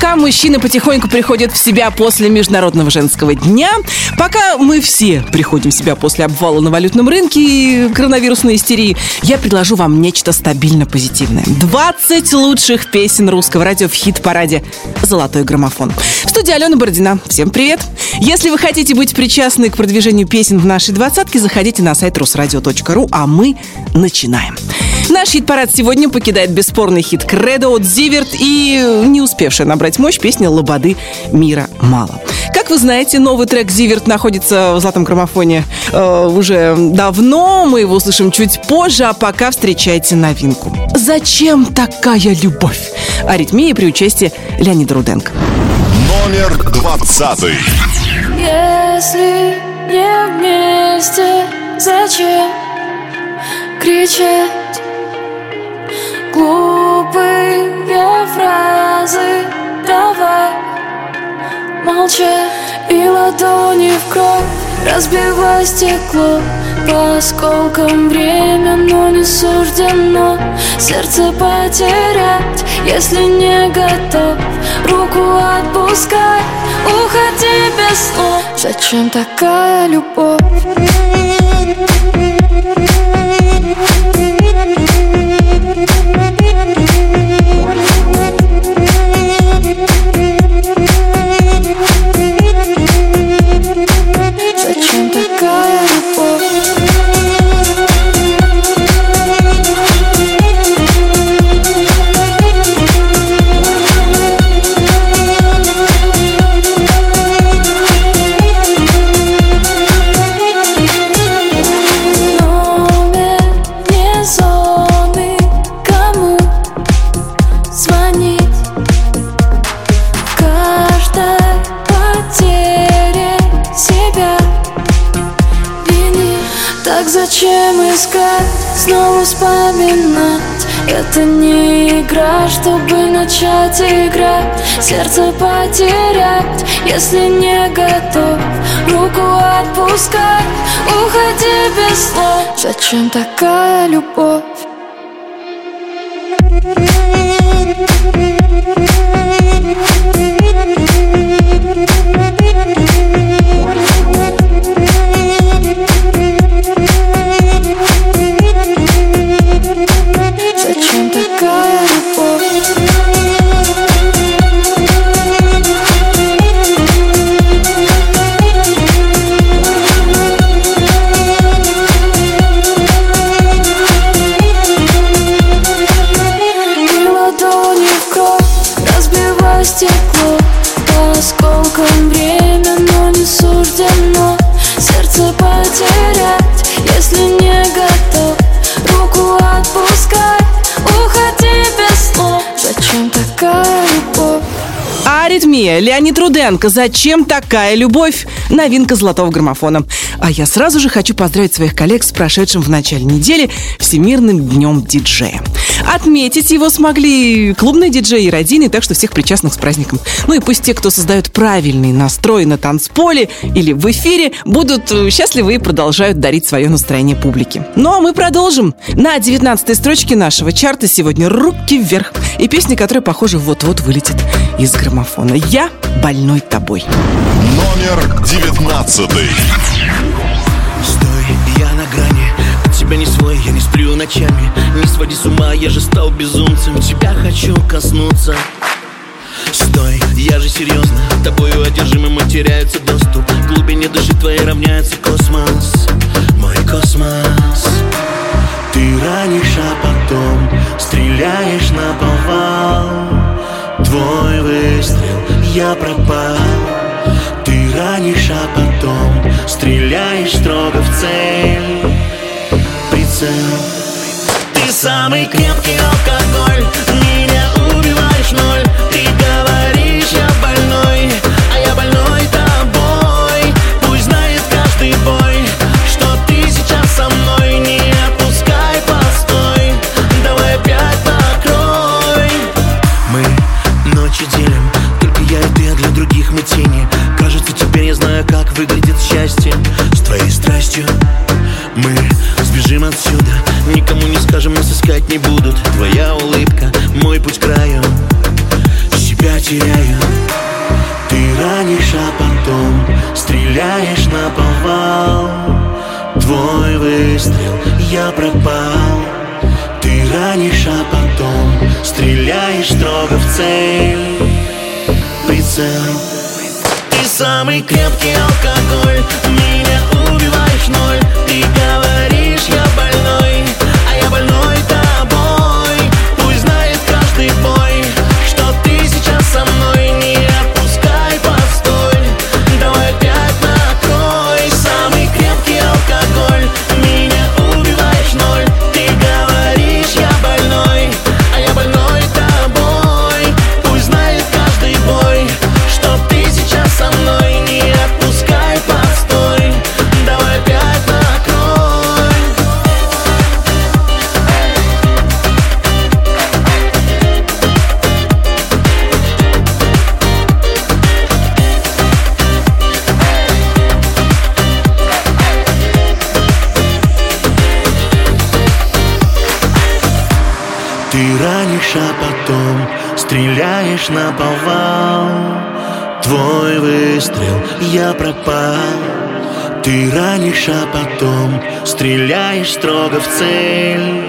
Пока мужчины потихоньку приходят в себя после Международного женского дня, пока мы все приходим в себя после обвала на валютном рынке и коронавирусной истерии, я предложу вам нечто стабильно позитивное. 20 лучших песен русского радио в хит-параде «Золотой граммофон». В студии Алена Бородина. Всем привет! Если вы хотите быть причастны к продвижению песен в нашей двадцатке, заходите на сайт русрадио.ру, а мы начинаем. Наш хит-парад сегодня покидает бесспорный хит «Кредо» от Зиверт и не успевшая набрать мощь песня «Лободы мира мало». Как вы знаете, новый трек «Зиверт» находится в золотом граммофоне э, уже давно. Мы его услышим чуть позже, а пока встречайте новинку. «Зачем такая любовь?» Аритмия при участии Леонида Руденко. Номер двадцатый. Если не вместе, зачем кричать? Глупые фразы давай. Молчать И ладони в кровь. Разбивай стекло По осколкам. Время, но не суждено. Сердце потерять, если не готов. Руку отпускай, уходи без слов. Зачем такая любовь? Зачем искать, снова вспоминать. Это не игра, чтобы начать играть Сердце потерять, если не готов. Руку отпускать, уходи без слов Зачем такая любовь? Аритмия, Леонид Руденко. Зачем такая любовь? Новинка золотого граммофона. А я сразу же хочу поздравить своих коллег с прошедшим в начале недели Всемирным днем диджея. Отметить его смогли клубные диджеи и родины, так что всех причастных с праздником. Ну и пусть те, кто создают правильный настрой на танцполе или в эфире, будут э, счастливы и продолжают дарить свое настроение публике. Ну а мы продолжим. На 19 строчке нашего чарта сегодня «Руки вверх» и песня, которая, похоже, вот-вот вылетит из граммофона. «Я больной тобой». Номер девятнадцатый. Тебя не свой, я не сплю ночами. Не своди с ума, я же стал безумцем. Тебя хочу коснуться. Стой, я же серьезно. Тобою одержимым теряется доступ. К глубине души твоей равняется космос. Мой космос. Ты ранишь, а потом Стреляешь на повал. Твой выстрел, я пропал. Ты ранишь, а потом Стреляешь строго в цель Ты самый крепкий алкоголь лишь строго в цель.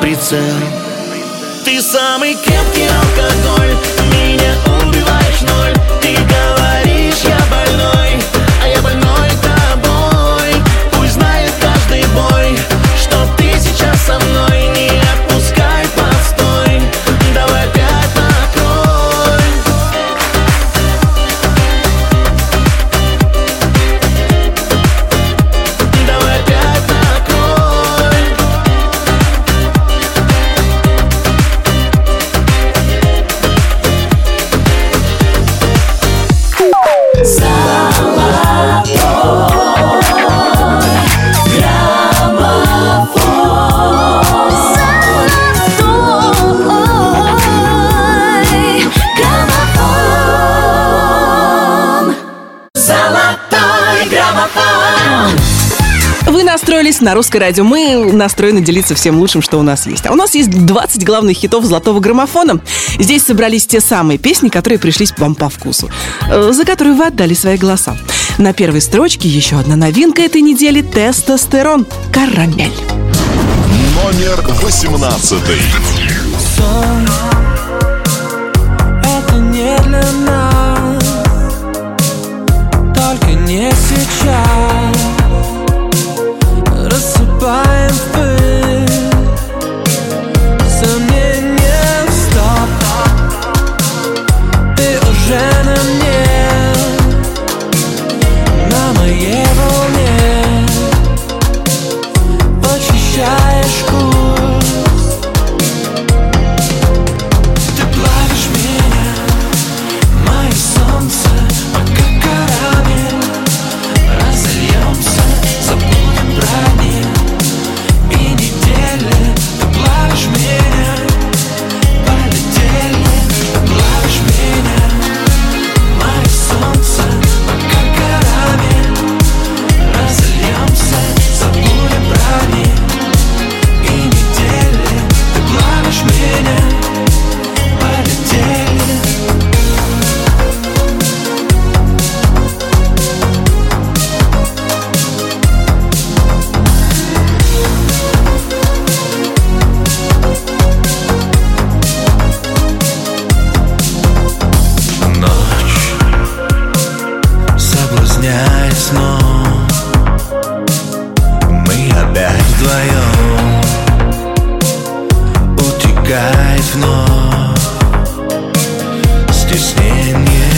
Прицел. Ты самый крепкий алкоголь. Меня убиваешь ноль. Ты говоришь на Русской радио. Мы настроены делиться всем лучшим, что у нас есть. А у нас есть 20 главных хитов золотого граммофона. Здесь собрались те самые песни, которые пришлись вам по вкусу, э, за которые вы отдали свои голоса. На первой строчке еще одна новинка этой недели – тестостерон «Карамель». Номер восемнадцатый. Сон, это не для нас, только не сейчас. goodbye can you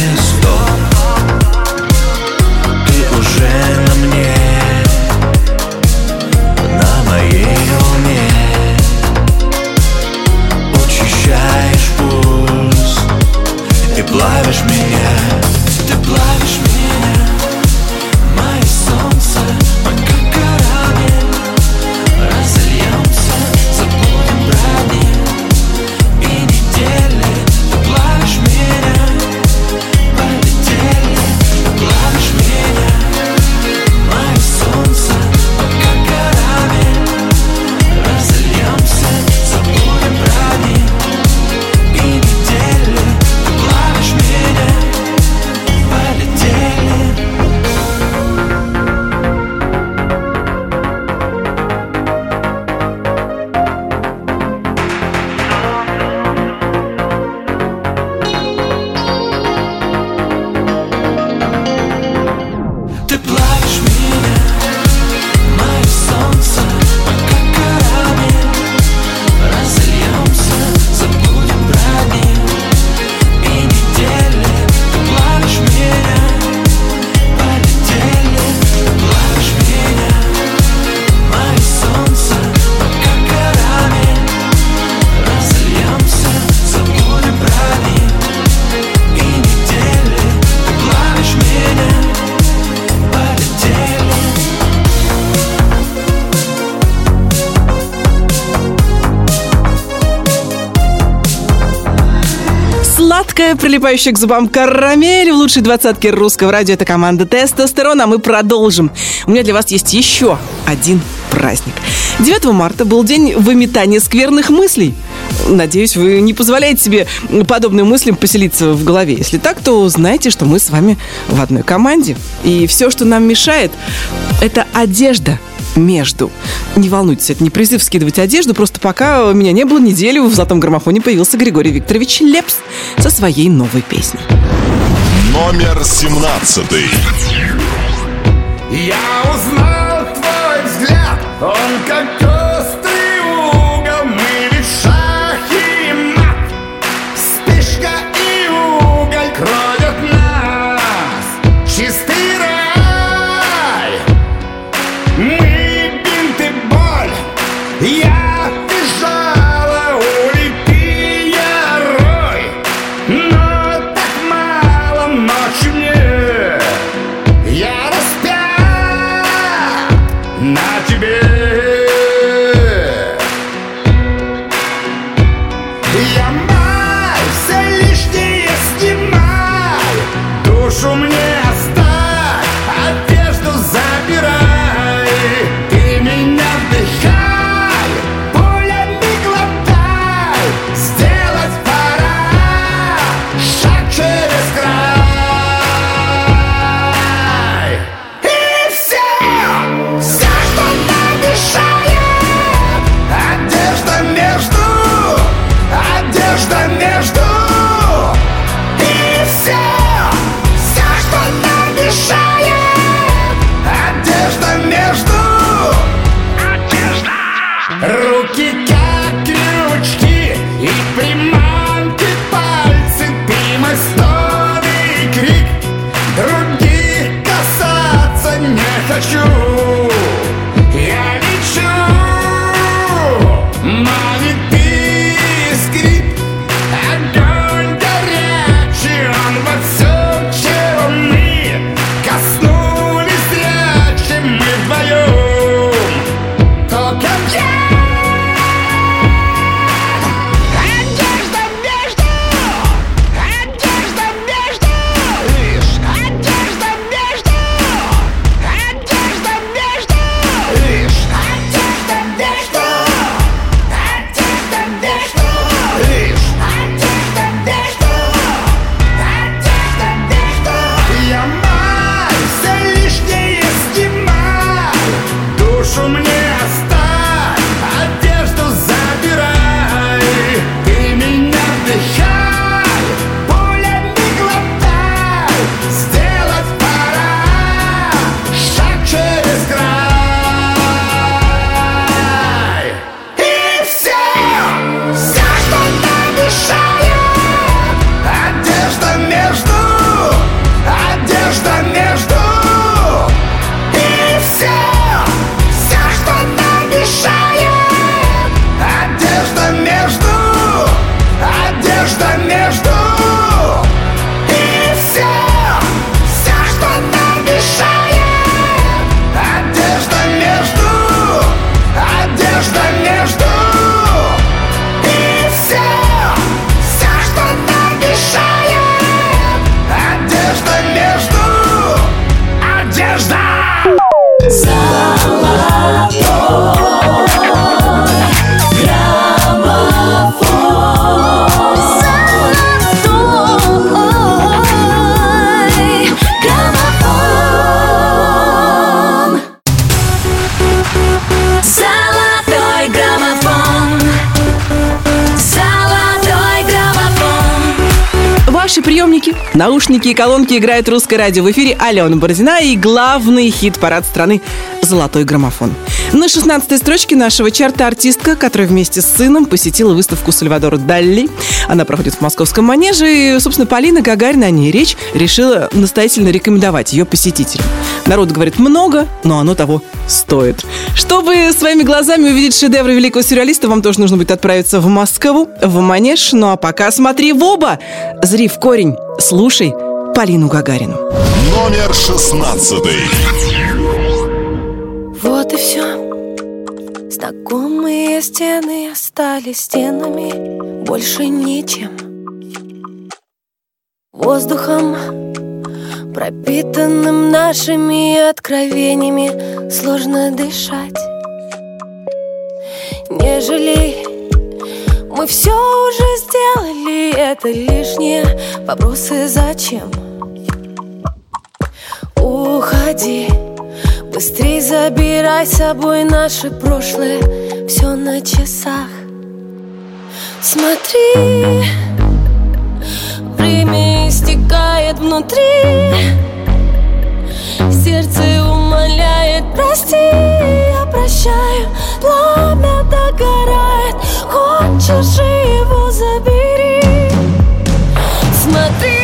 прилипающая к зубам карамель в лучшей двадцатке русского радио. Это команда «Тестостерон», а мы продолжим. У меня для вас есть еще один праздник. 9 марта был день выметания скверных мыслей. Надеюсь, вы не позволяете себе подобным мыслям поселиться в голове. Если так, то знайте, что мы с вами в одной команде. И все, что нам мешает, это одежда между. Не волнуйтесь, это не призыв скидывать одежду, просто пока меня не было неделю, в золотом граммофоне появился Григорий Викторович Лепс со своей новой песней. Номер семнадцатый. Я узнал наушники и колонки играет русское радио. В эфире Алена Бородина и главный хит-парад страны «Золотой граммофон». На 16-й строчке нашего чарта артистка, которая вместе с сыном посетила выставку Сальвадора Далли. Она проходит в московском манеже, и, собственно, Полина Гагарина, о ней речь, решила настоятельно рекомендовать ее посетителям. Народ говорит много, но оно того стоит. Чтобы своими глазами увидеть шедевры великого сюрреалиста, вам тоже нужно будет отправиться в Москву, в Манеж. Ну а пока смотри в оба, зри в корень, слушай Полину Гагарину. Номер шестнадцатый. Вот и все. Знакомые стены остались стенами, больше ничем. Воздухом, пропитанным нашими откровениями, сложно дышать. Не жалей, мы все уже сделали, это лишние вопросы зачем? Уходи, быстрей забирай с собой наше прошлое, все на часах. Смотри, время истекает внутри. Сердце умоляет, прости, я прощаю. Пламя догорает, хочешь его забери. Смотри,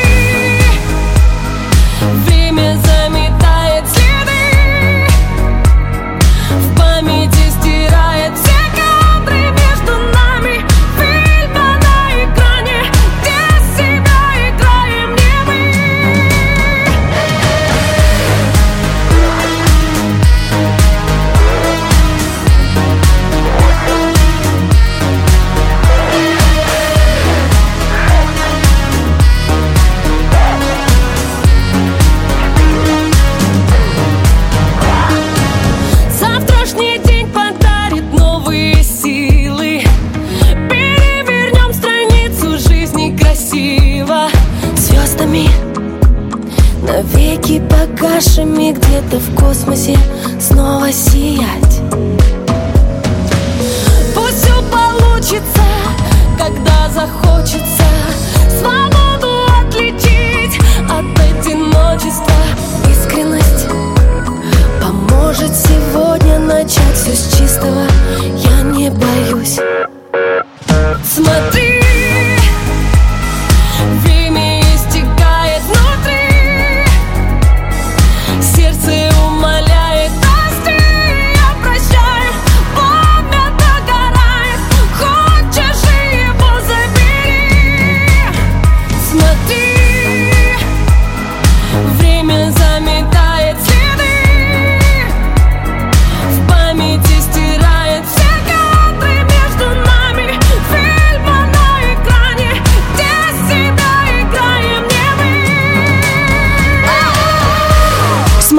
погашими где-то в космосе Снова сиять. Пусть все получится, когда захочется. Свободу отличить от одиночества. Искренность Поможет сегодня начать все с чистого. Я не боюсь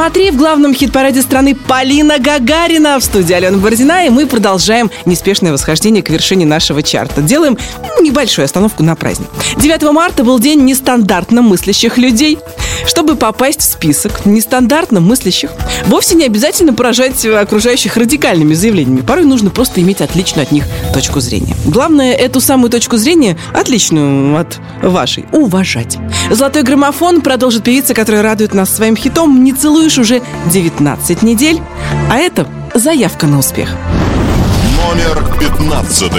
Смотри в главном хит-параде страны Полина Гагарина в студии Алена Бородина, и мы продолжаем неспешное восхождение к вершине нашего чарта. Делаем небольшую остановку на праздник. 9 марта был день нестандартно мыслящих людей. Чтобы попасть в список нестандартно мыслящих, вовсе не обязательно поражать окружающих радикальными заявлениями. Порой нужно просто иметь отличную от них точку зрения. Главное, эту самую точку зрения, отличную от вашей, уважать. «Золотой граммофон» продолжит певица, которая радует нас своим хитом «Не целуешь уже 19 недель». А это заявка на успех. Номер 15.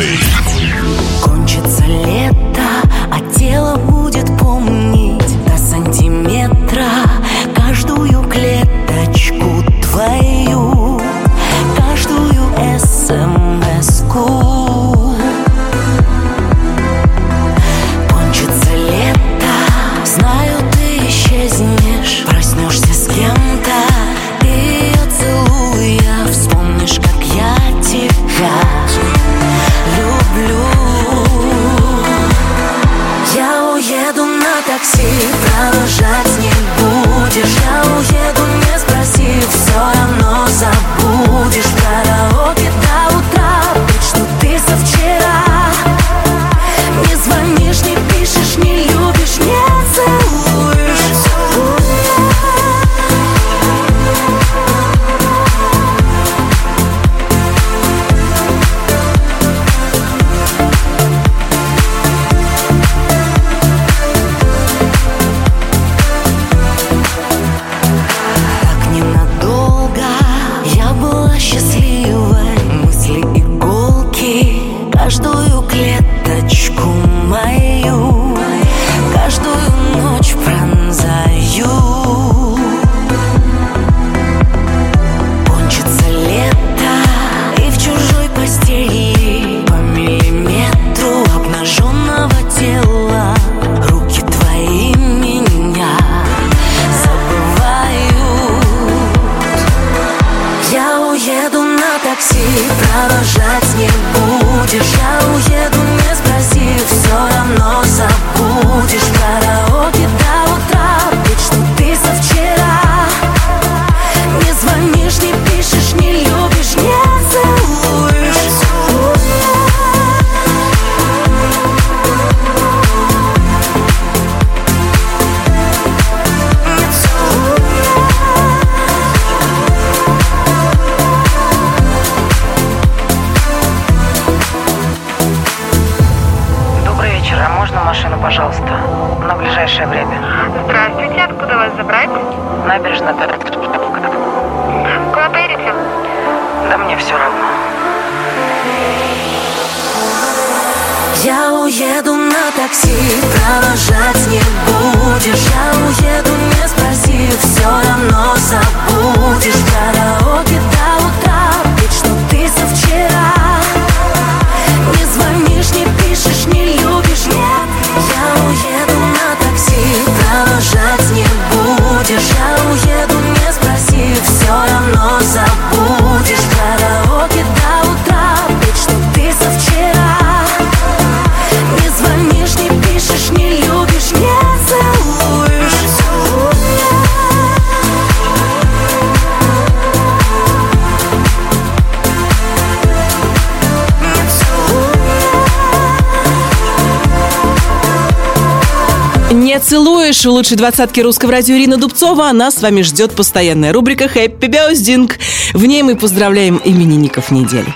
В лучшей двадцатки русского радио Ирина Дубцова. Она с вами ждет постоянная рубрика «Хэппи Бёздинг». В ней мы поздравляем именинников недели.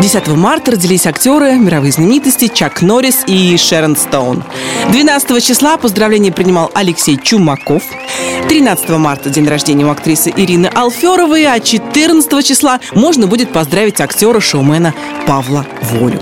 10 марта родились актеры, мировые знаменитости Чак Норрис и Шерон Стоун. 12 числа поздравления принимал Алексей Чумаков. 13 марта день рождения у актрисы Ирины Алферовой, а 14 числа можно будет поздравить актера-шоумена Павла Волю.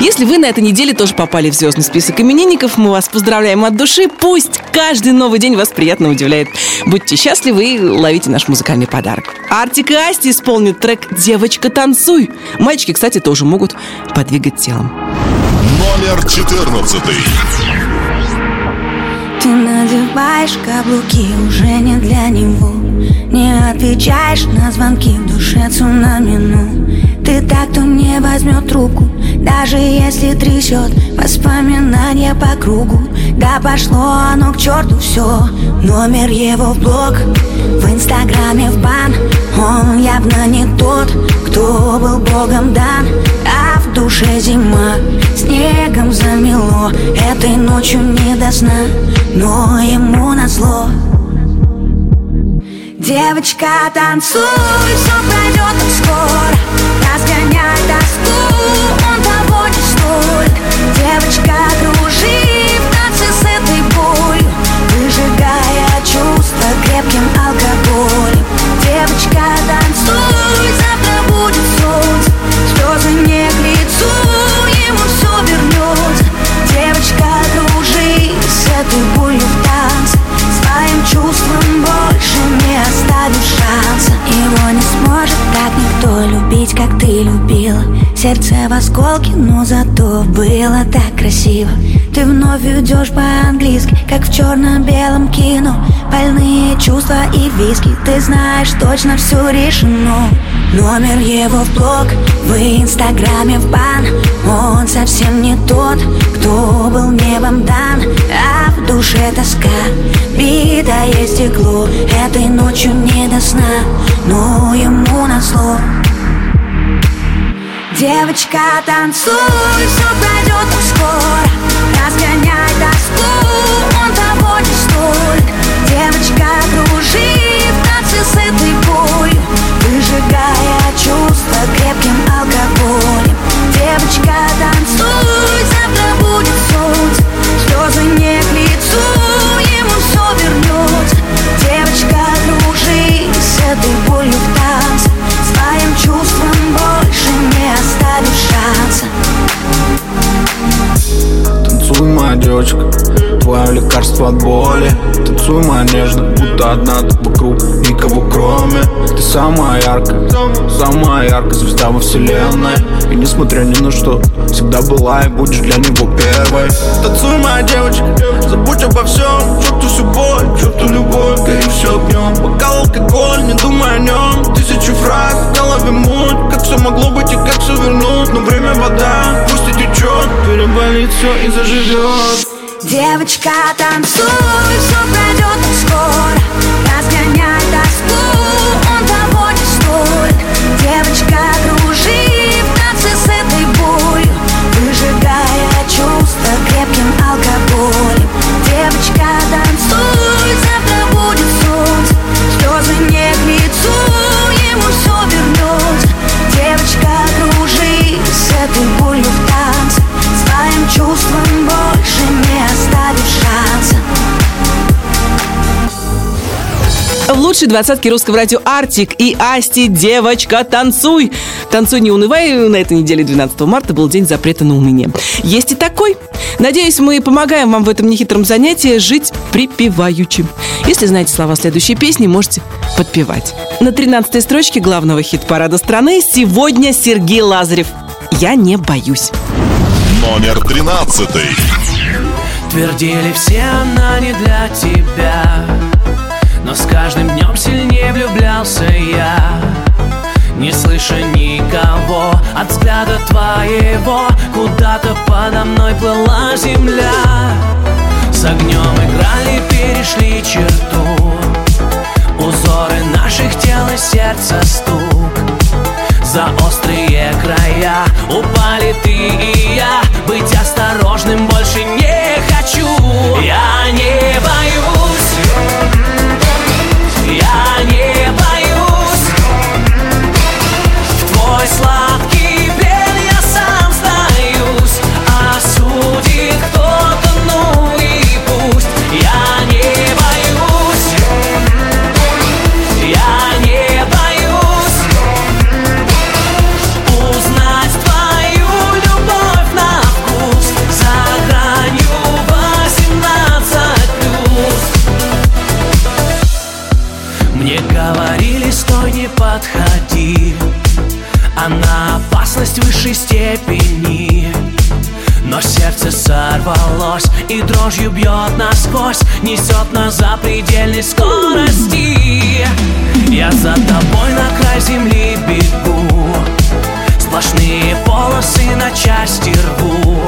Если вы на этой неделе тоже попали в звездный список именинников, мы вас поздравляем от души. Пусть каждый новый день вас приятно удивляет. Будьте счастливы и ловите наш музыкальный подарок. Артик и Асти исполнят трек «Девочка, танцуй». Мальчики, кстати, тоже могут подвигать телом. Номер 14. Ты надеваешь каблуки уже не для него Не отвечаешь на звонки в душе цунами, ну Ты так, кто не возьмет трубку Даже если трясет воспоминания по кругу. Да пошло оно к черту все Номер его в блог В инстаграме в бан. Он явно не тот, кто был богом дан. А в душе зима Снегом замело. Этой ночью не до сна Но ему назло Девочка, танцуй, все пройдет скоро Разгоняй тоску, он того не стоит Девочка, кружи в танце с этой болью Выжигая чувства крепким алкоголем. Девочка, танцуй, никто любить, как ты любила Сердце в осколке, но зато было так красиво. Ты вновь идешь по-английски, как в черно-белом кино. Больные чувства и виски, ты знаешь точно все решено Номер его в блог, в инстаграме в бан. Он совсем не тот, кто был небом дан. А в душе тоска, битое стекло. Этой ночью не до сна, но ему назло. Девочка, танцуй, все пройдет скоро Разгоняй тоску, он того не стоит. Девочка, кружи в танце с этой болью Выжигая чувства крепким алкоголем. Девочка, танцуй, завтра будет солнце Слезы не к лицу, девочка, твое лекарство от боли. Танцуй, моя нежно, будто одна ты вокруг, никого кроме. Ты самая яркая, самая яркая звезда во вселенной. И несмотря ни на что, всегда была и будешь для него первой. Танцуй, моя девочка, забудь обо всем. Черту всю боль, черту любовь, гори все огнем Бокал алкоголь, не думай о нем Тысячи фраз, в голове муть Как все могло быть и как все вернуть. Но время вода, пусть и течет Переболит все и заживет Девочка, танцуй, все пройдет скоро. Разгоняй тоску, он того не стоит Девочка, лучшей двадцатки русского радио Артик и Асти, девочка, танцуй. Танцуй, не унывай. На этой неделе 12 марта был день запрета на уныние. Есть и такой. Надеюсь, мы помогаем вам в этом нехитром занятии жить припеваючи. Если знаете слова следующей песни, можете подпевать. На 13 строчке главного хит-парада страны сегодня Сергей Лазарев. Я не боюсь. Номер тринадцатый. Твердили все, она не для тебя Но с каждым днем сильнее влюблялся я. Не слыша никого от взгляда твоего Куда-то подо мной плыла земля. С огнем играли, перешли черту. Узоры наших тел и сердца стук. За острые края Упали ты и я. Быть осторожным больше не хочу. Я не боюсь степени но сердце сорвалось и дрожью бьет насквозь Несет на запредельной скорости Я за тобой на край земли бегу Сплошные полосы на части рву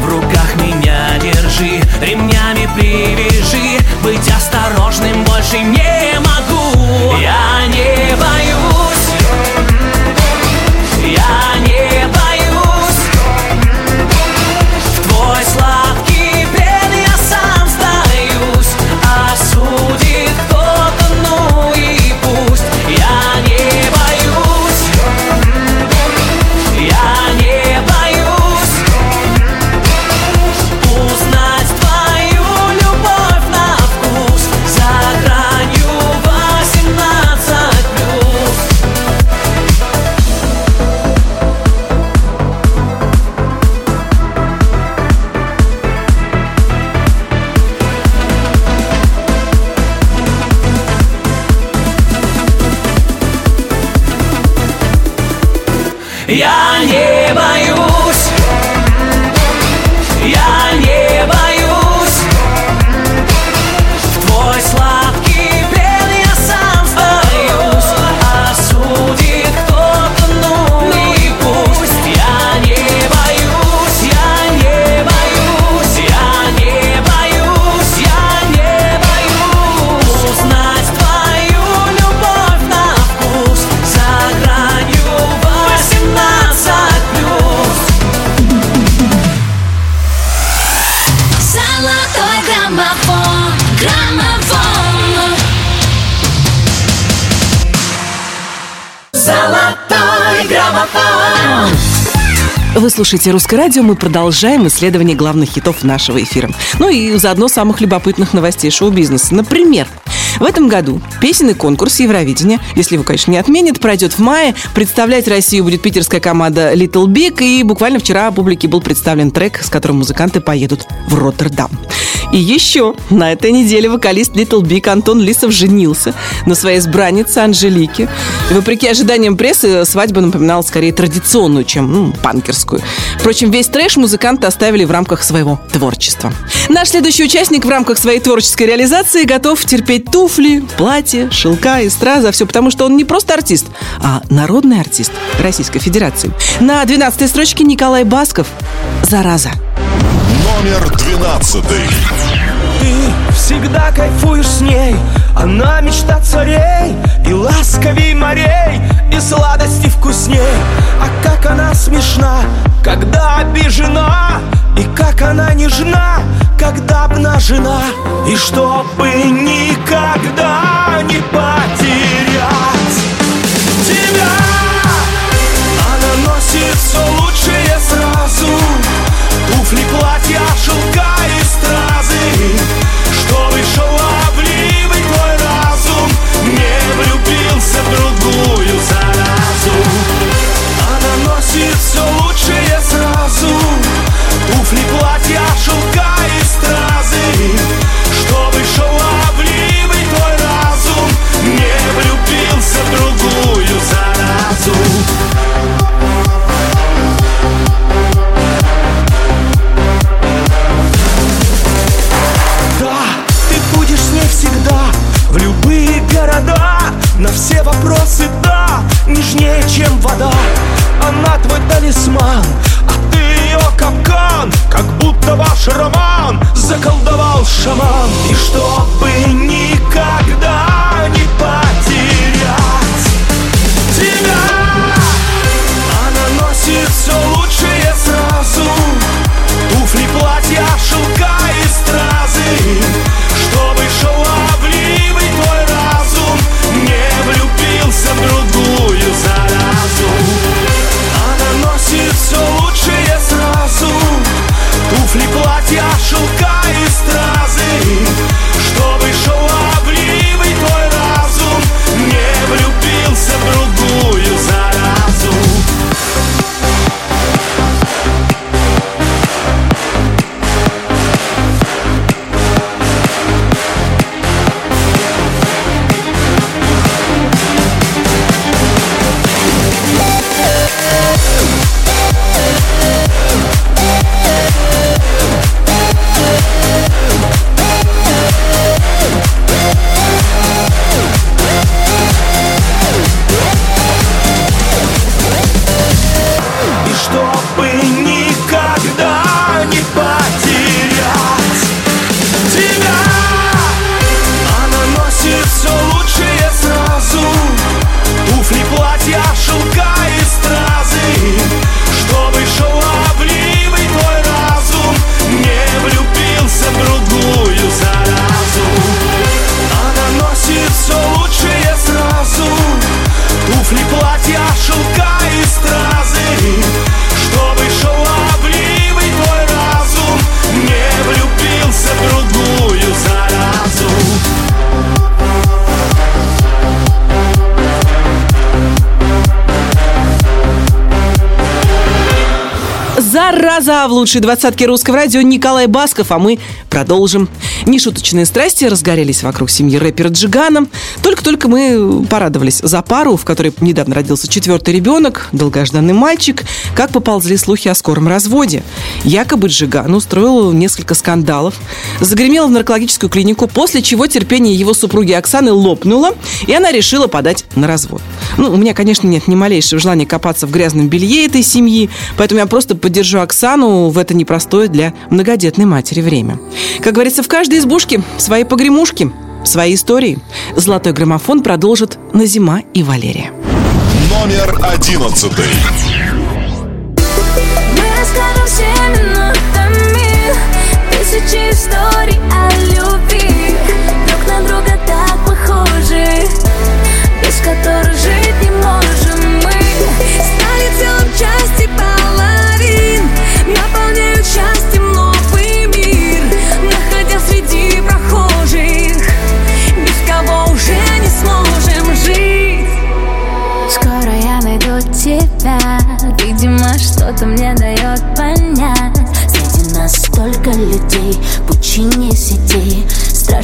В руках меня держи, ремнями привяжи Быть осторожным больше не слушаете «Русское радио», мы продолжаем исследование главных хитов нашего эфира. Ну и заодно самых любопытных новостей шоу-бизнеса. Например, в этом году песенный конкурс Евровидения, если его, конечно, не отменят, пройдет в мае. Представлять Россию будет питерская команда Little Big. И буквально вчера публике был представлен трек, с которым музыканты поедут в Роттердам. И еще на этой неделе вокалист Little Big Антон Лисов женился на своей избраннице Анжелике. И вопреки ожиданиям прессы, свадьба напоминала скорее традиционную, чем ну, панкерскую. Впрочем, весь трэш музыканты оставили в рамках своего творчества. Наш следующий участник в рамках своей творческой реализации готов терпеть туфли, платье, шелка и страза. Все потому, что он не просто артист, а народный артист Российской Федерации. На 12 строчке Николай Басков «Зараза». Номер двенадцатый. Ты всегда кайфуешь с ней. Она мечта царей И ласковей морей И сладости вкусней. А как она смешна Когда обижена И как она нежна Когда обнажена. И чтобы никогда не потерять Туфли, платья, талисман А ты ее капкан Как будто ваш роман Заколдовал шаман. И чтобы никогда Туфли, платья, В лучшей двадцатке русского радио Николай Басков, а мы продолжим. Нешуточные страсти разгорелись вокруг семьи рэпера Джигана. Только-только мы порадовались за пару, в которой недавно родился четвертый ребенок, долгожданный мальчик, как поползли слухи о скором разводе. Якобы Джиган устроил несколько скандалов, загремел в наркологическую клинику, после чего терпение его супруги Оксаны лопнуло, и она решила подать на развод. Ну, у меня, конечно, нет ни малейшего желания копаться в грязном белье этой семьи, поэтому я просто поддержу Оксану в это непростое для многодетной матери время. Как говорится, в каждой избушке свои погремушки, свои истории. Золотой граммофон продолжит Назима и Валерия. Номер одиннадцатый. Мы расскажем всеми нотами Тысячи историй о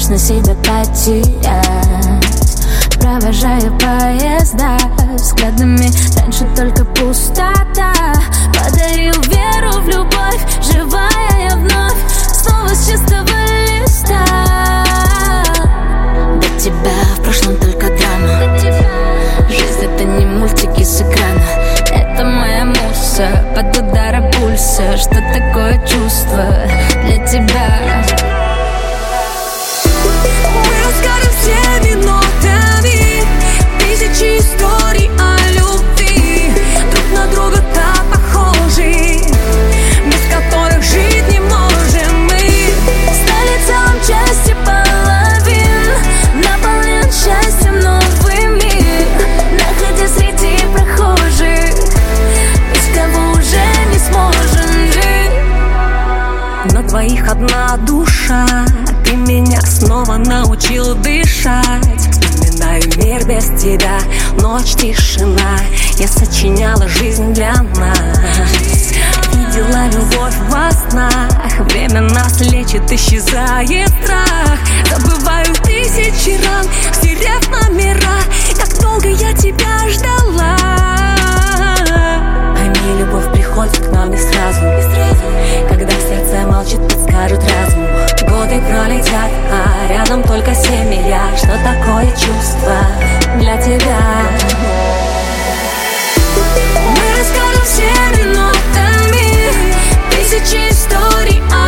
Страшно себя потерять Провожаю поезда Взглядами. Раньше только пустота. Подарил веру в любовь. Живая я вновь. Снова с чистого листа. До тебя в прошлом только драма. Жизнь это не мультики с экрана. Это моя муса под ударом пульса. Что такое чувство для тебя? Двоих одна душа. Ты меня снова научил дышать. Вспоминаю мир без тебя Ночь, тишина. Я сочиняла жизнь для нас. Видела любовь во снах. Время нас лечит, исчезает страх. Забываю тысячи ран Стерев номера. Как долго я тебя ждала. Пойми, любовь приходит к нам не сразу Когда сердце молчит, подскажут разум Годы пролетят, а рядом только семья Что такое чувство для тебя? Мы расскажем все нотами, Тысячи историй о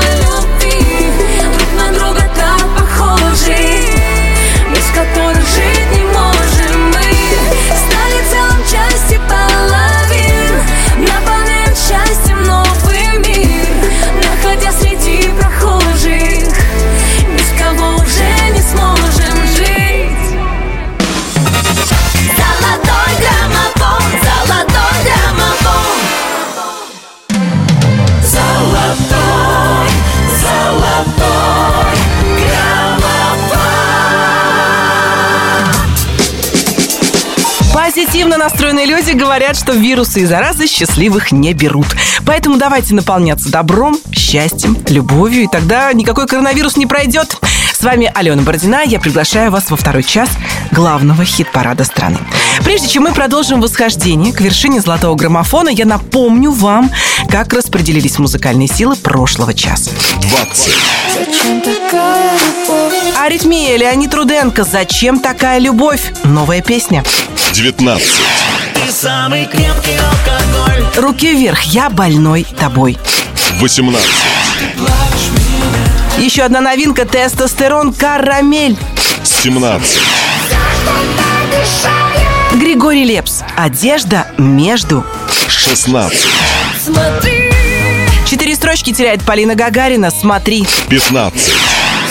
Позитивно настроенные люди говорят, что вирусы и заразы счастливых не берут. Поэтому давайте наполняться добром, счастьем, любовью, и тогда никакой коронавирус не пройдет. С вами Алена Бородина. Я приглашаю вас во второй час главного хит-парада страны. Прежде чем мы продолжим восхождение к вершине золотого граммофона, я напомню вам, как распределились музыкальные силы прошлого часа. 20. Зачем такая любовь? Аритмия, Леонид Руденко. Зачем такая любовь? Новая песня. 19. Ты самый крепкий алкоголь Руки вверх, я больной тобой. 18. Еще одна новинка тестостерон карамель. 17. Григорий Лепс. Одежда между. 16. Смотри, Четыре строчки теряет Полина Гагарина. Смотри. 15.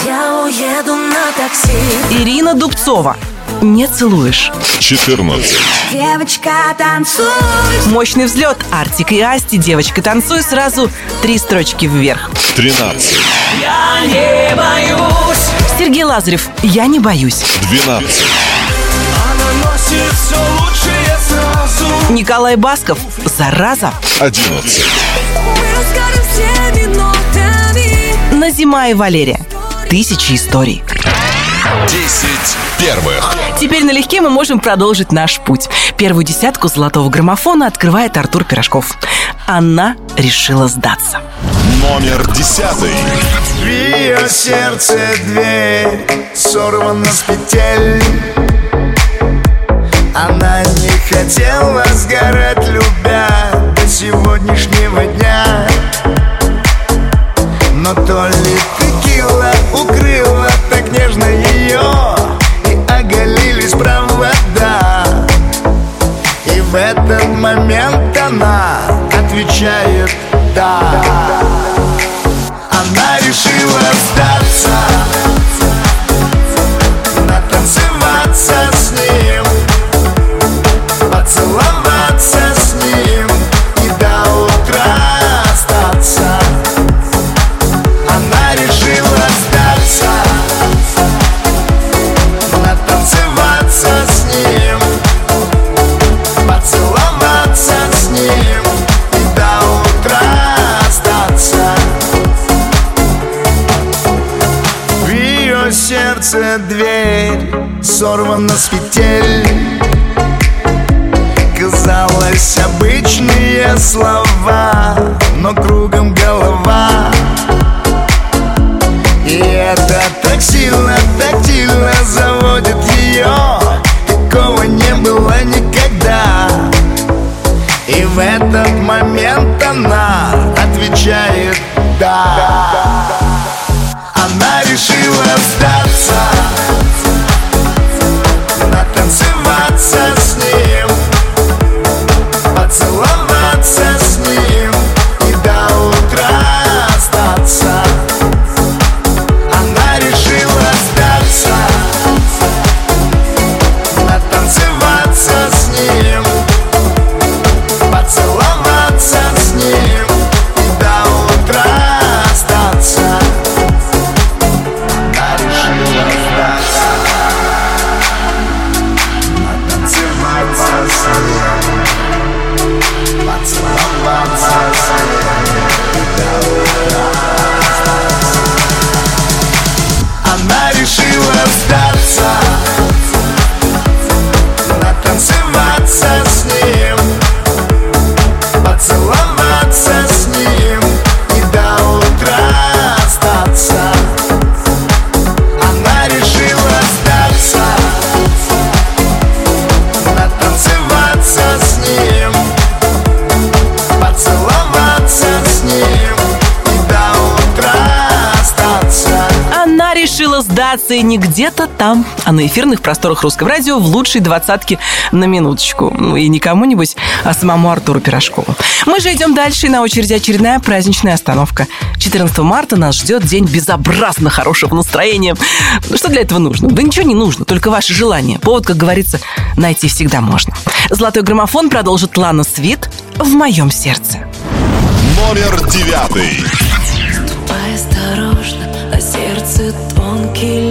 Я уеду на такси Ирина Дубцова. Не целуешь. 14. Девочка, танцуй Мощный взлет. Артик и Асти. Девочка, танцуй. Сразу три строчки вверх. 13. Я не боюсь Сергей Лазарев. Я не боюсь. 12. Она носит все лучшее сразу Николай Басков. Зараза. 11. мы расскажем все минутами. Назима и Валерия. Тысячи историй. 10 первых. Теперь налегке мы можем продолжить наш путь. Первую десятку золотого граммофона открывает Артур Пирожков. Она решила сдаться. Номер 10. В ее сердце дверь сорвана с петель Она не хотела сгорать, любя до сегодняшнего дня Но то ли текила нежно ее И оголились провода. И в этот момент она отвечает «да» Она решила сдаться решила сдаться и не где-то там, а на эфирных просторах русского радио в лучшей двадцатке на минуточку. Ну и не кому-нибудь, а самому Артуру Пирожкову. Мы же идем дальше, и на очереди очередная праздничная остановка. 14 марта нас ждет день безобразно хорошего настроения. Что для этого нужно? Да ничего не нужно, только ваше желание. Повод, как говорится, найти всегда можно. Золотой граммофон продолжит Лана Свит в моем сердце. Номер 9. Ступай осторожно, на сердце kill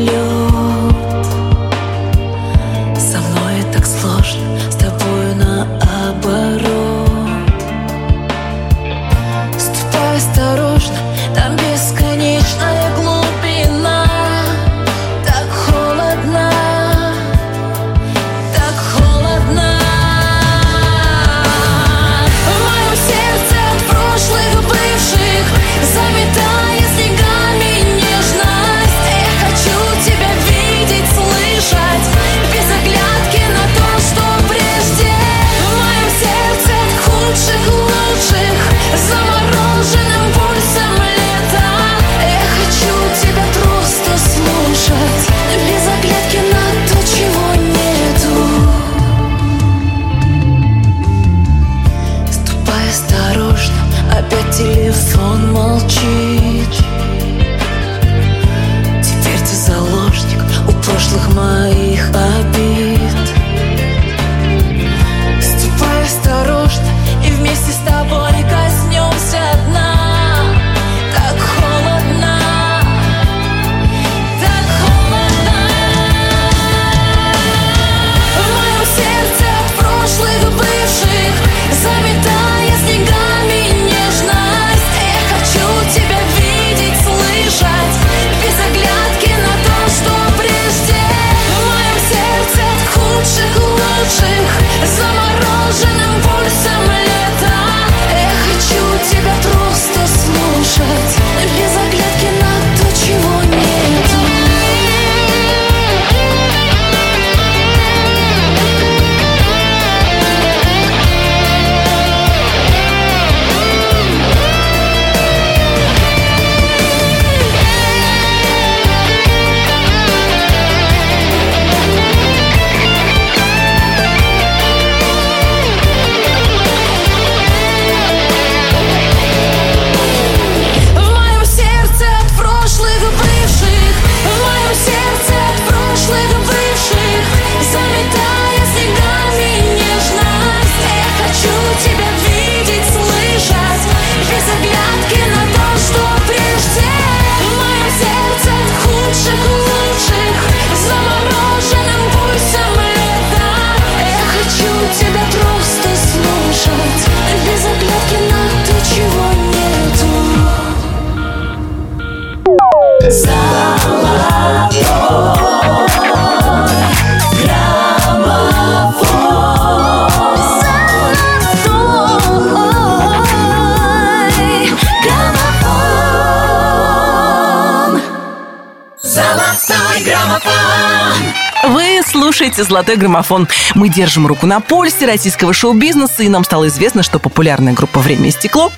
слушаете «Золотой граммофон». Мы держим руку на пульсе российского шоу-бизнеса, и нам стало известно, что популярная группа «Время и стекло»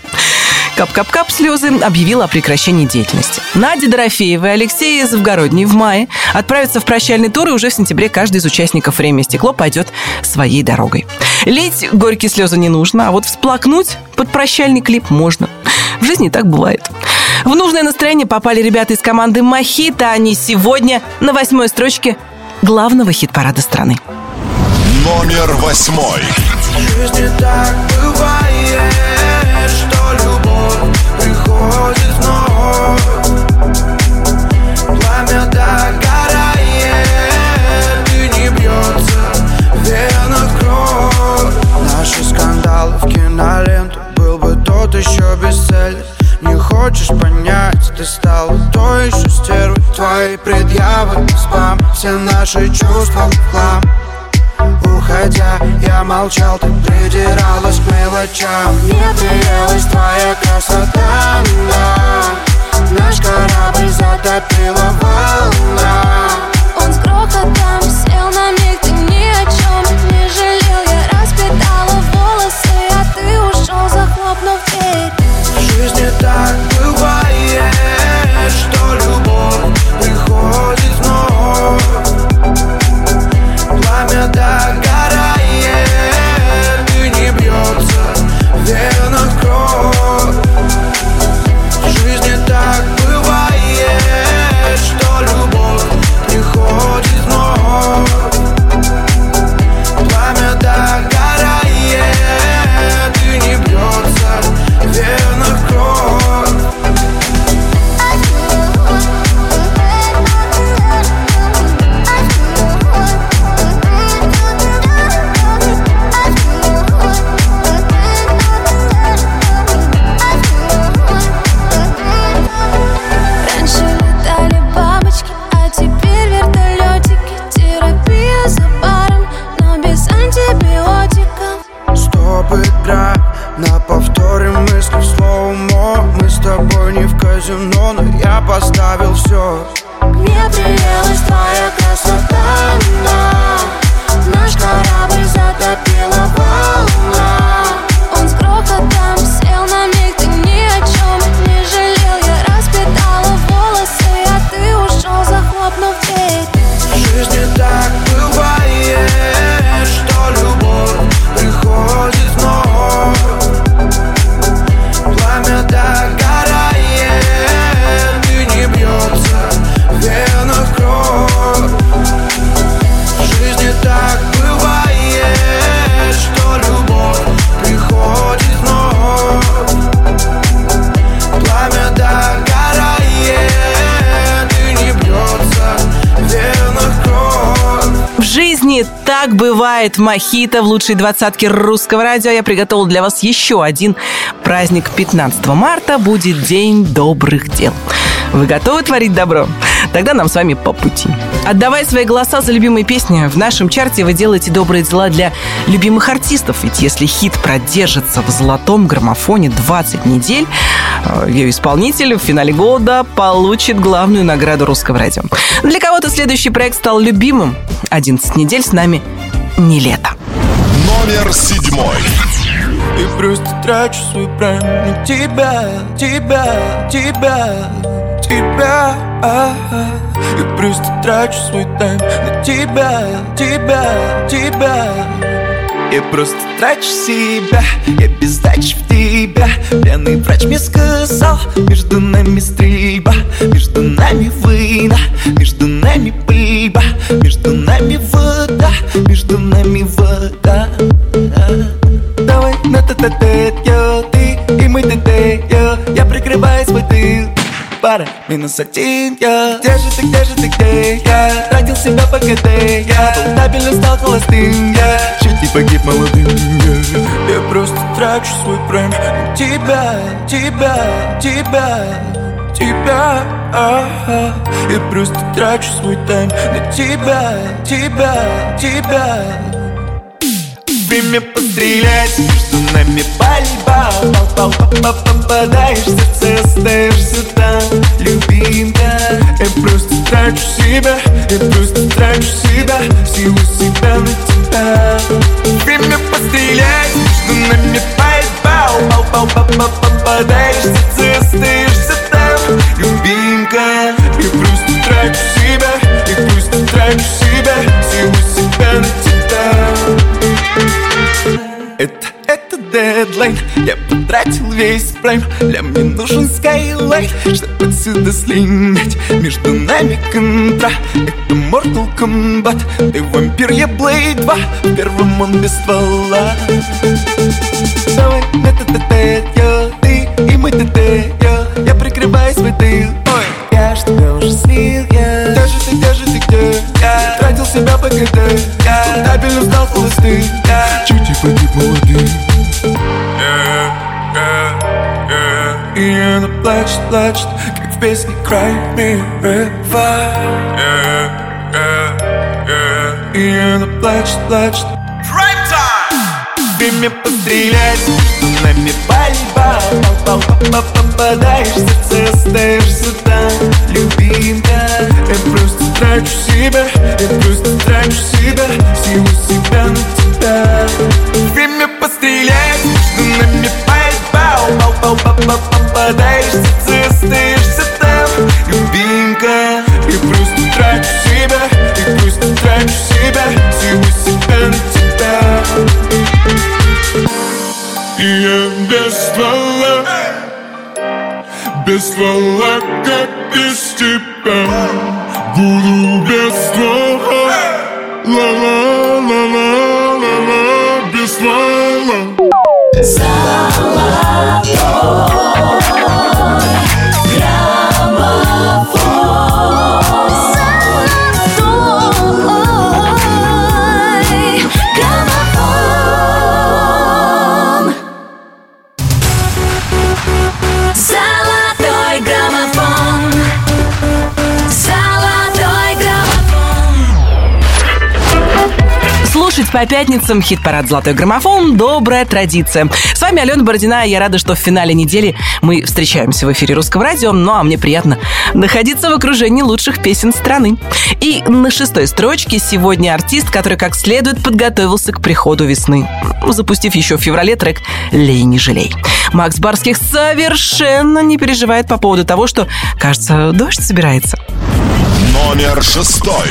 Кап-кап-кап слезы объявила о прекращении деятельности. Надя Дорофеева и Алексей Завгородний в мае отправятся в прощальный тур, и уже в сентябре каждый из участников «Время и стекло» пойдет своей дорогой. Лить горькие слезы не нужно, а вот всплакнуть под прощальный клип можно. В жизни так бывает. В нужное настроение попали ребята из команды «Мохито». Они сегодня на восьмой строчке главного хит-парада страны. Номер восьмой. В жизни так бывает, что любовь приходит вновь Пламя догорает, и не бьется в венах кровь Наши скандалы в киноленту Был бы тот еще бестселлер Не хочешь понять, ты стала той еще стервой Твои предъявы, спам, все наши чувства в хлам. Уходя, я молчал, ты придиралась к мелочам. Мне приелась твоя красота, да. Наш корабль затопила волна. Он с грохотом бывает. Мохито в лучшей двадцатке русского радио. Я приготовил для вас еще один праздник. 15 марта будет День добрых дел. Вы готовы творить добро? Тогда нам с вами по пути. Отдавая свои голоса за любимые песни, в нашем чарте вы делаете добрые дела для любимых артистов. Ведь если хит продержится в золотом граммофоне 20 недель, э, ее исполнитель в финале года получит главную награду русского радио. Для кого-то следующий проект стал любимым. 11 недель с нами не лето. Номер седьмой. И просто трачу свой прайм на тебя, тебя, тебя, тебя И просто трачу свой тайм на тебя, тебя, тебя Я просто трачу себя, я без в тебя. Пьяный врач мне сказал, между нами стрельба Между нами война, между нами пыльба Между нами вода, между нами вода. Давай на тет тет йо, ты и мы тет йо Я прикрываю свой тыл, пара минус один, я. Где же ты, где же ты, где я? Тратил себя по КД, я. Стабильно стал холостым, я. Чуть не погиб молодым, я. Я просто трачу свой прайм. Тебя, тебя, тебя, тебя Я просто трачу свой тайм. На тебя, тебя, тебя Время пострелять, между нами пальба Пал, пал, пал, попадаешь в сердце, остаешься там. Любимка Я просто трачу себя, я просто трачу себя Силу себя на тебя. Время пострелять, между нами пальба Пал, пал, пал, попадаешь в сердце, остаешься там. Любимка Я просто трачу себя, я просто трачу себя Силу себя на тебя Это, это дедлайн. Я потратил весь прайм. Для мне нужен скайлайт Чтобы отсюда слинять. Между нами контра. Это Mortal Kombat. Ты вампир, я Blade 2 В первом он без ствола. Давай на т йо Ты и мы т йо Я прикрываю свой тыл Ой, я ж тебя уже слил, я. Где же ты, где же ты, где? Я? Тратил себя по КД Я Стабильно стал холостым Я Чуть не погиб молодым И она плачет, плачет Как в песне Cry Me River И она плачет, плачет. Время пострелять, между нами пал, попадаешь в сердце, остаешься там Любимка, Я просто трачу себя, я просто трачу себя Силу себя на тебя. Время пострелять, между нами пальба Пал, пал, пал, пал, попадаешь в сердце, остаешься там Любимка, Я просто трачу себя, я просто трачу себя Силу себя на тебя. И я без ствола Без ствола, как без тебя Буду без по пятницам, хит-парад «Золотой граммофон» – добрая традиция. С вами Алена Бородина, и я рада, что в финале недели мы встречаемся в эфире Русского радио, ну а мне приятно находиться в окружении лучших песен страны. И на шестой строчке сегодня артист, который как следует подготовился к приходу весны, запустив еще в феврале трек «Лей, не жалей». Макс Барских совершенно не переживает по поводу того, что, кажется, дождь собирается. Номер шестой.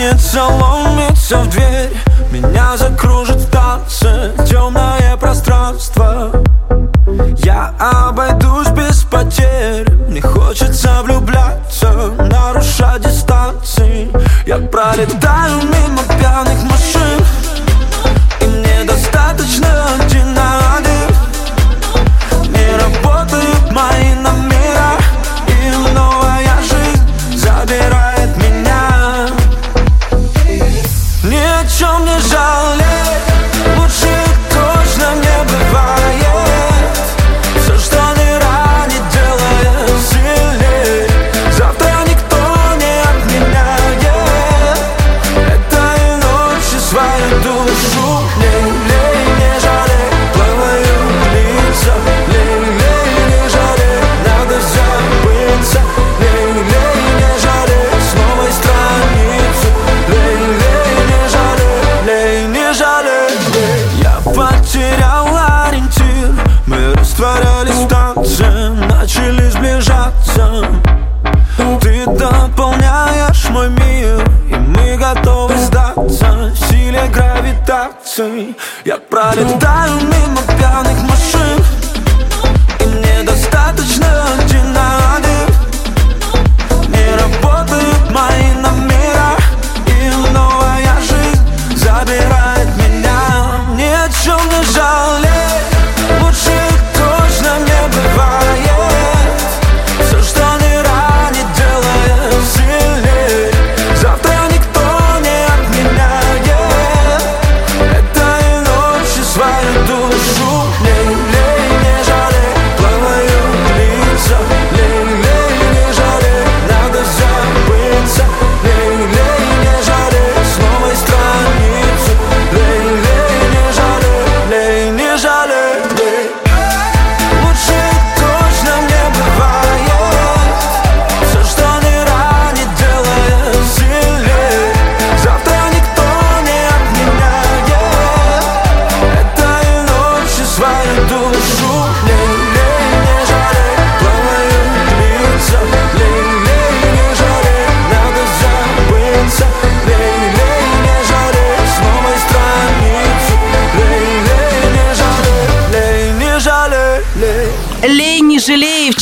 Пятница ломится в дверь. Меня закружит в танце Темное пространство. Я обойдусь без потерь. Мне хочется влюбляться Нарушать дистанции. Я пролетаю мимо пьяных машин. И мне достаточно один на один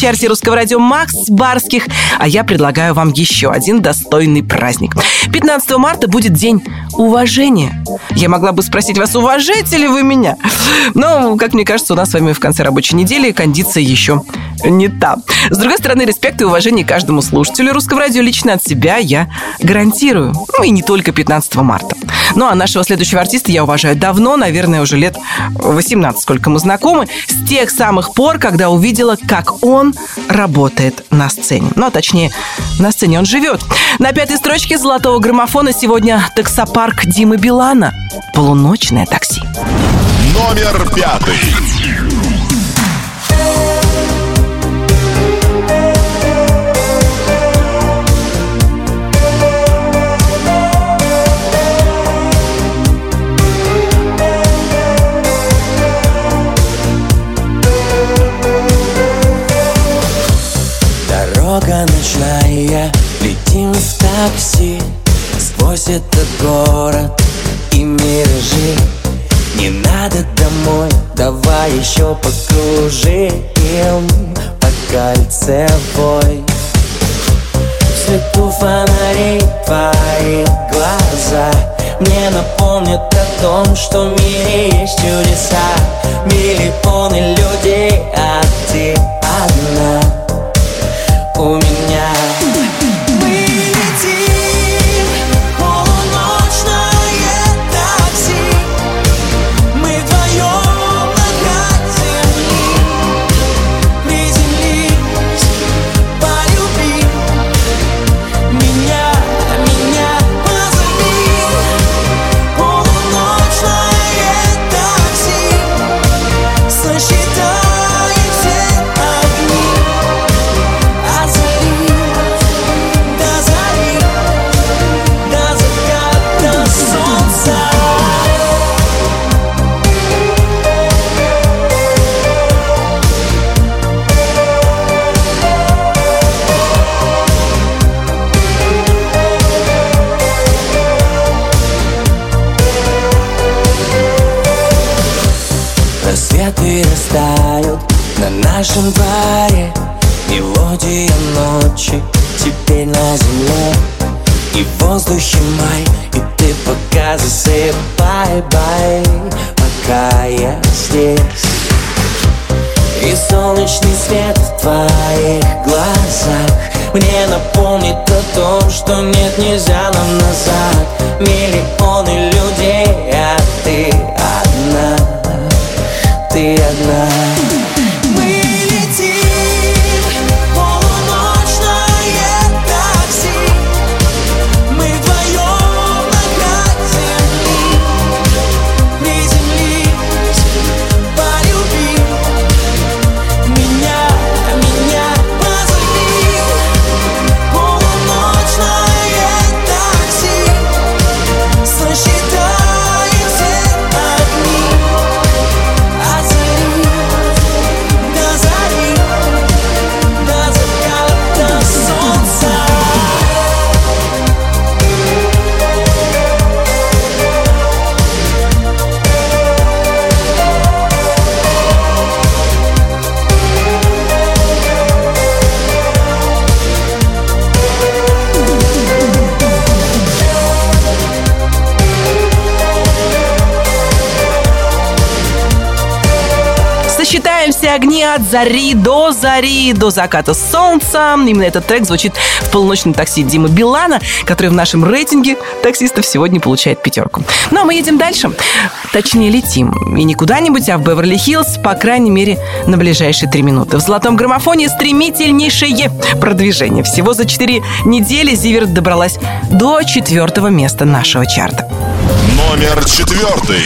чарте русского радио Макс Барских. А я предлагаю вам еще один достойный праздник. 15 марта будет день уважения. Я могла бы спросить вас, уважаете ли вы меня? Но, как мне кажется, у нас с вами в конце рабочей недели кондиция еще не та. С другой стороны, респект и уважение каждому слушателю русского радио лично от себя я гарантирую. Ну и не только 15 марта. Ну а нашего следующего артиста я уважаю давно, наверное, уже лет 18, сколько мы знакомы, с тех самых пор, когда увидела, как он работает на сцене. Ну, а точнее, на сцене он живет. На пятой строчке золотого граммофона сегодня таксопарк Димы Билана. Полуночное такси. Номер пятый. Ночная, летим в такси Сквозь этот город и миражи Не надо домой, давай еще покружим По кольцевой В фонарей твои глаза Мне напомнят о том, что в мире есть чудеса. Миллионы людей, а ты одна. У меня На нашем дворе. Мелодия ночи Теперь на земле. И в воздухе май И ты пока засыпай-бай Пока я здесь. И солнечный свет в твоих глазах Мне напомнит о том, что нет, нельзя нам назад. Миллионы людей, а ты Ты одна Мы огни от зари до зари, до заката солнца. Именно этот трек звучит в полуночном такси Димы Билана, который в нашем рейтинге таксистов сегодня получает пятерку. Ну, а мы едем дальше. Точнее, летим. И не куда-нибудь, а в Беверли-Хиллз, по крайней мере, на ближайшие три минуты. В золотом граммофоне стремительнейшее продвижение. Всего за четыре недели Зиверт добралась до четвертого места нашего чарта. Номер четвертый.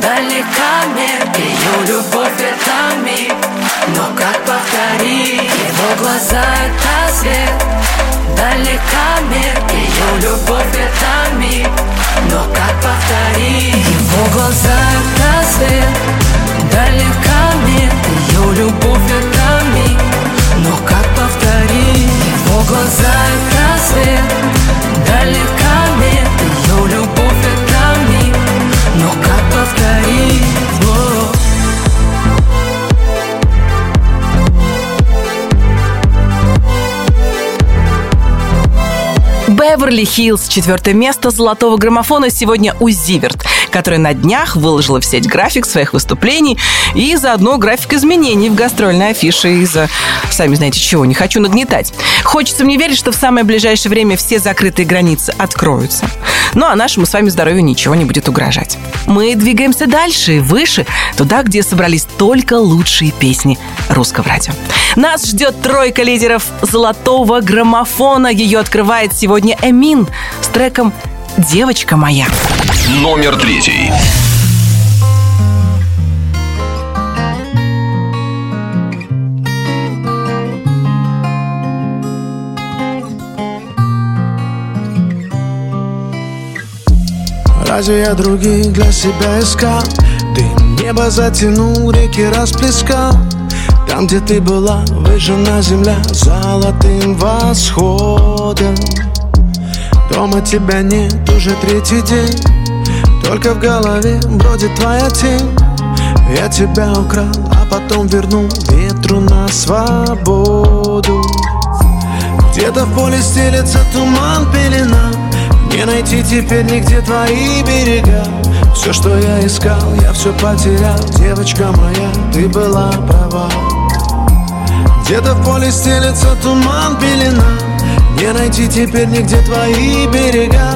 далеками Ее любовь ветами Но как повторить? Его глаза это свет. Далеками Ее любовь ветами Но как повторить? Его глаза это свет. Далеками Ее любовь ветами Но как повторить? Его глаза это свет. Далеками Беверли Хиллз. Четвертое место золотого граммофона сегодня у Зиверт, которая на днях выложила в сеть график своих выступлений и заодно график изменений в гастрольной афише из-за, сами знаете чего, не хочу нагнетать. Хочется мне верить, что в самое ближайшее время все закрытые границы откроются. Ну а нашему с вами здоровью ничего не будет угрожать. Мы двигаемся дальше и выше, туда, где собрались только лучшие песни русского радио. Нас ждет тройка лидеров золотого граммофона. Ее открывает сегодня Эмин с треком «Девочка моя». Номер третий. Разве я других для себя искал? Дым небо затянул, реки расплескал Там, где ты была, выжжена земля золотым восходом Дома тебя нет уже третий день. Только в голове бродит твоя тень. Я тебя украл, а потом вернул ветру на свободу. Где-то в поле стелется туман, пелена. Не найти теперь нигде твои берега. Все, что я искал, я все потерял. Девочка моя, ты была права. Где-то в поле стелется туман, пелена Не найти теперь нигде твои берега.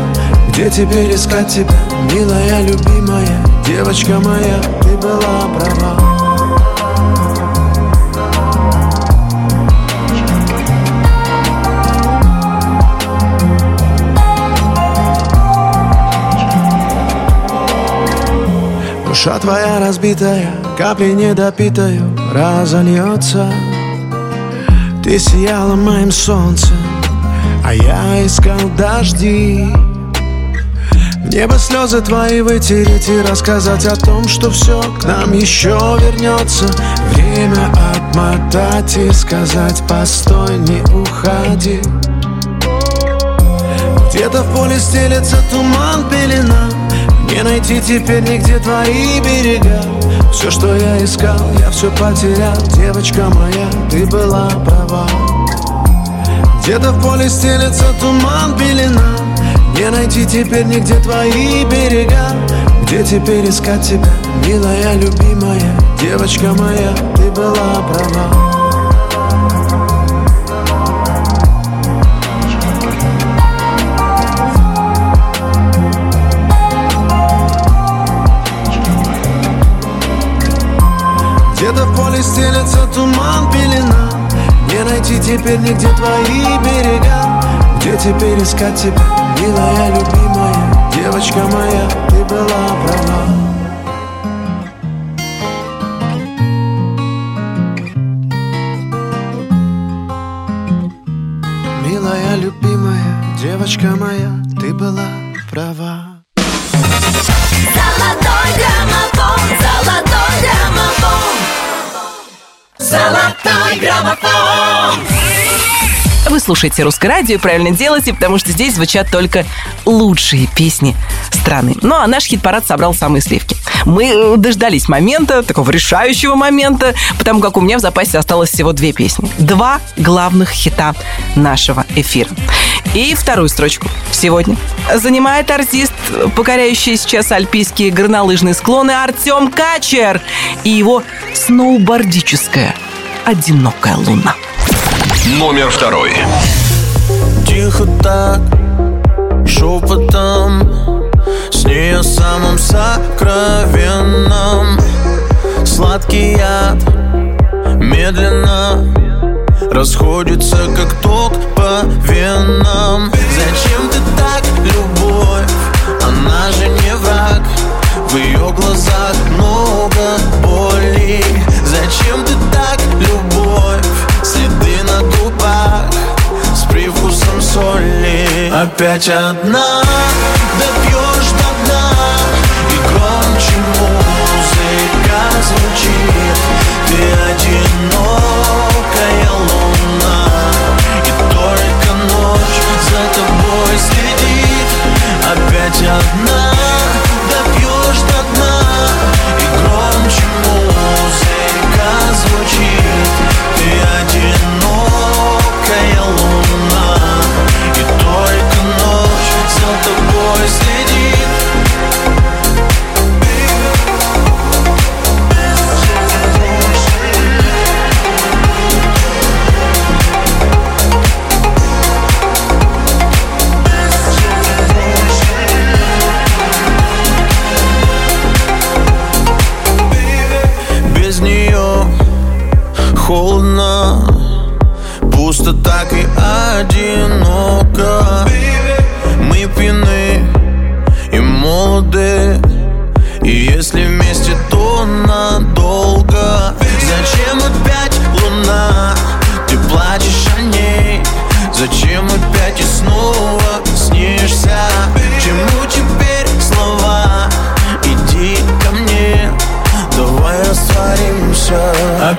Где теперь искать тебя, милая, любимая? Девочка моя, ты была права. Душа твоя разбитая, капли недопитаю разольется. Ты сияла моим солнцем, а я искал дожди. В небо слезы твои вытереть и рассказать о том, что все к нам еще вернется Время отмотать и сказать постой, не уходи Где-то в поле стелется туман, пелена. Не найти теперь нигде твои берега. Все, что я искал, я все потерял. Девочка моя, ты была права Где-то в поле стелется туман, пелена. Не найти теперь нигде твои берега. Где теперь искать тебя, милая, любимая? Девочка моя, ты была права. Где-то в поле стелется туман, пелена Найти теперь нигде твои берега. Где теперь искать тебя, милая, любимая? Девочка моя, ты была права. Милая, любимая, девочка моя, ты была права. Золотой граммофон, золотой граммофон. Золотой граммофон Вы слушаете «Русское радио» и правильно делаете, потому что здесь звучат только лучшие песни страны. Ну, а наш хит-парад собрал самые сливки. Мы э, дождались момента, такого решающего момента, потому как у меня в запасе осталось всего две песни. Два главных хита нашего эфира. И вторую строчку сегодня занимает артист, покоряющий сейчас альпийские горнолыжные склоны Артем Качер и его сноубордическая «Одинокая луна». Номер второй. Тихо так, шепотом С ней о самом сокровенном Сладкий яд медленно Расходится, как ток по венам Зачем ты так, любовь? Она же не враг В ее глазах много боли Зачем ты так, любовь? Следы Опять одна, допьешь до дна. И громче музыка звучит. Ты одинокая луна. И только ночь за тобой следит. Опять одна,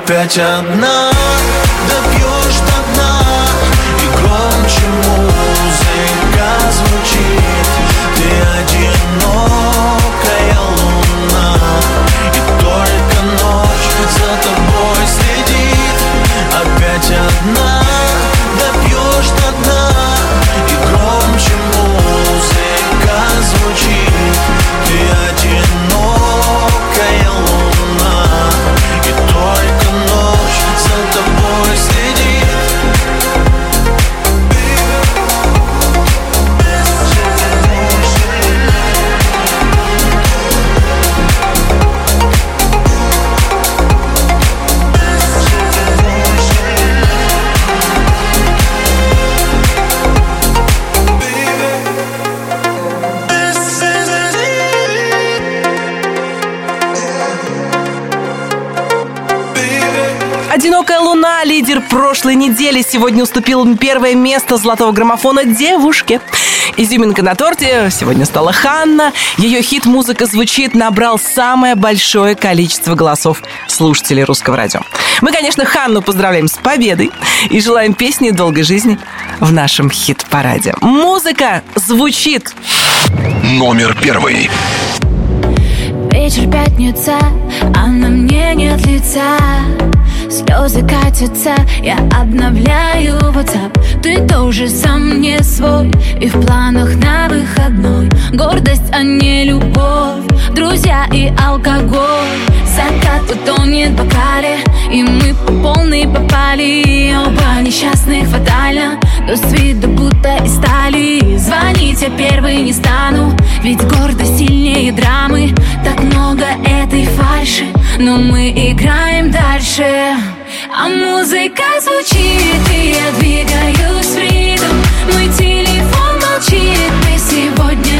Опять одна, допьешь прошлой недели, сегодня уступил первое место золотого граммофона девушке. Изюминка на торте сегодня стала Ханна. Ее хит «Музыка звучит» набрал самое большое количество голосов слушателей русского радио. Мы, конечно, Ханну поздравляем с победой и желаем песни долгой жизни в нашем хит-параде. Музыка звучит. Номер первый. Вечер пятница, а на мне нет лица Слезы катятся, я обновляю WhatsApp. Ты тоже сам не свой И в планах на выходной. Гордость, а не любовь Друзья и алкоголь. Закат утонет в бокале И мы по полной попали. Оба несчастных фатально Но с виду будто из стали. Звонить я первый не стану Ведь гордость сильнее драмы. Так много этой фальши Но мы играем дальше. А музыка звучит И я двигаюсь в ритм. Мой телефон молчит Мы сегодня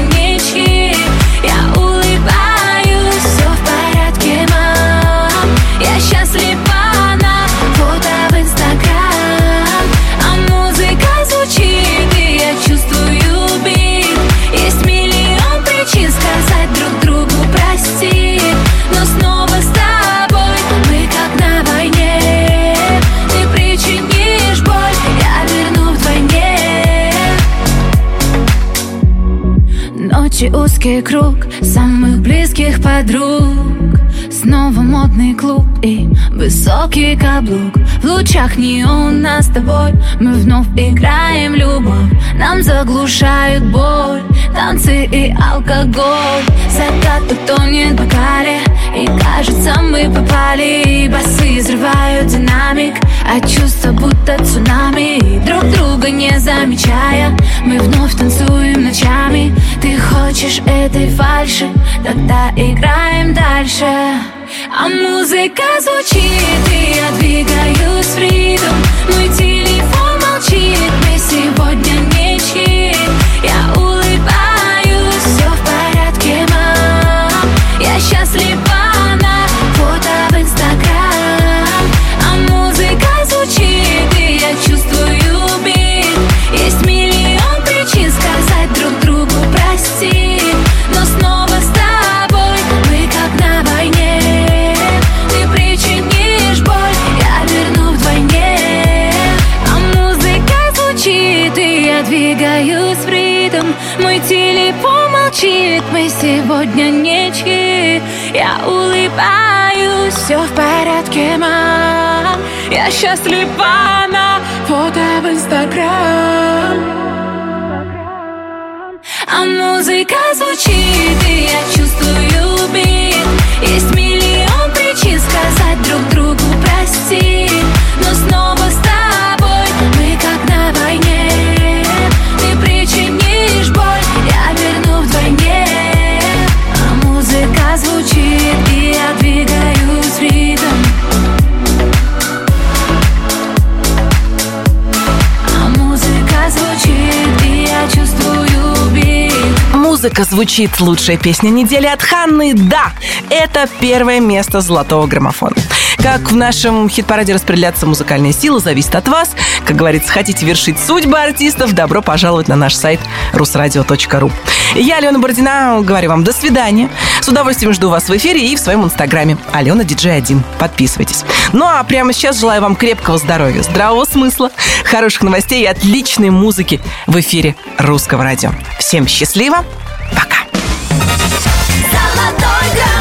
Ночи узкий круг самых близких подруг. Снова модный клуб и высокий каблук. В лучах неона с тобой Мы вновь играем любовь. Нам заглушают боль Танцы и алкоголь. Закат утонет в бокале Кажется мы попали Басы взрывают динамик. А чувства будто цунами Друг друга не замечая. Мы вновь танцуем ночами. Ты хочешь этой фальши? Тогда играем дальше. А музыка звучит И я двигаюсь в ритм. Мой телефон молчит Мы сегодня ничьи Я молчит Мы сегодня ничьи Я улыбаюсь Все в порядке, мам. Я счастлива на фото в Инстаграм а музыка звучит, и я чувствую бит. Есть миллион причин сказать друг другу прости музыка звучит. Лучшая песня недели от Ханны. Да, это первое место золотого граммофона. Как в нашем хит-параде распределяться музыкальные силы, зависит от вас. Как говорится, хотите вершить судьбы артистов, добро пожаловать на наш сайт rusradio.ru. Я, Алена Бородина, говорю вам до свидания. С удовольствием жду вас в эфире и в своем инстаграме. Алена Диджей 1. Подписывайтесь. Ну а прямо сейчас желаю вам крепкого здоровья, здравого смысла, хороших новостей и отличной музыки в эфире Русского радио. Всем счастливо. Пока. Золотой граммофон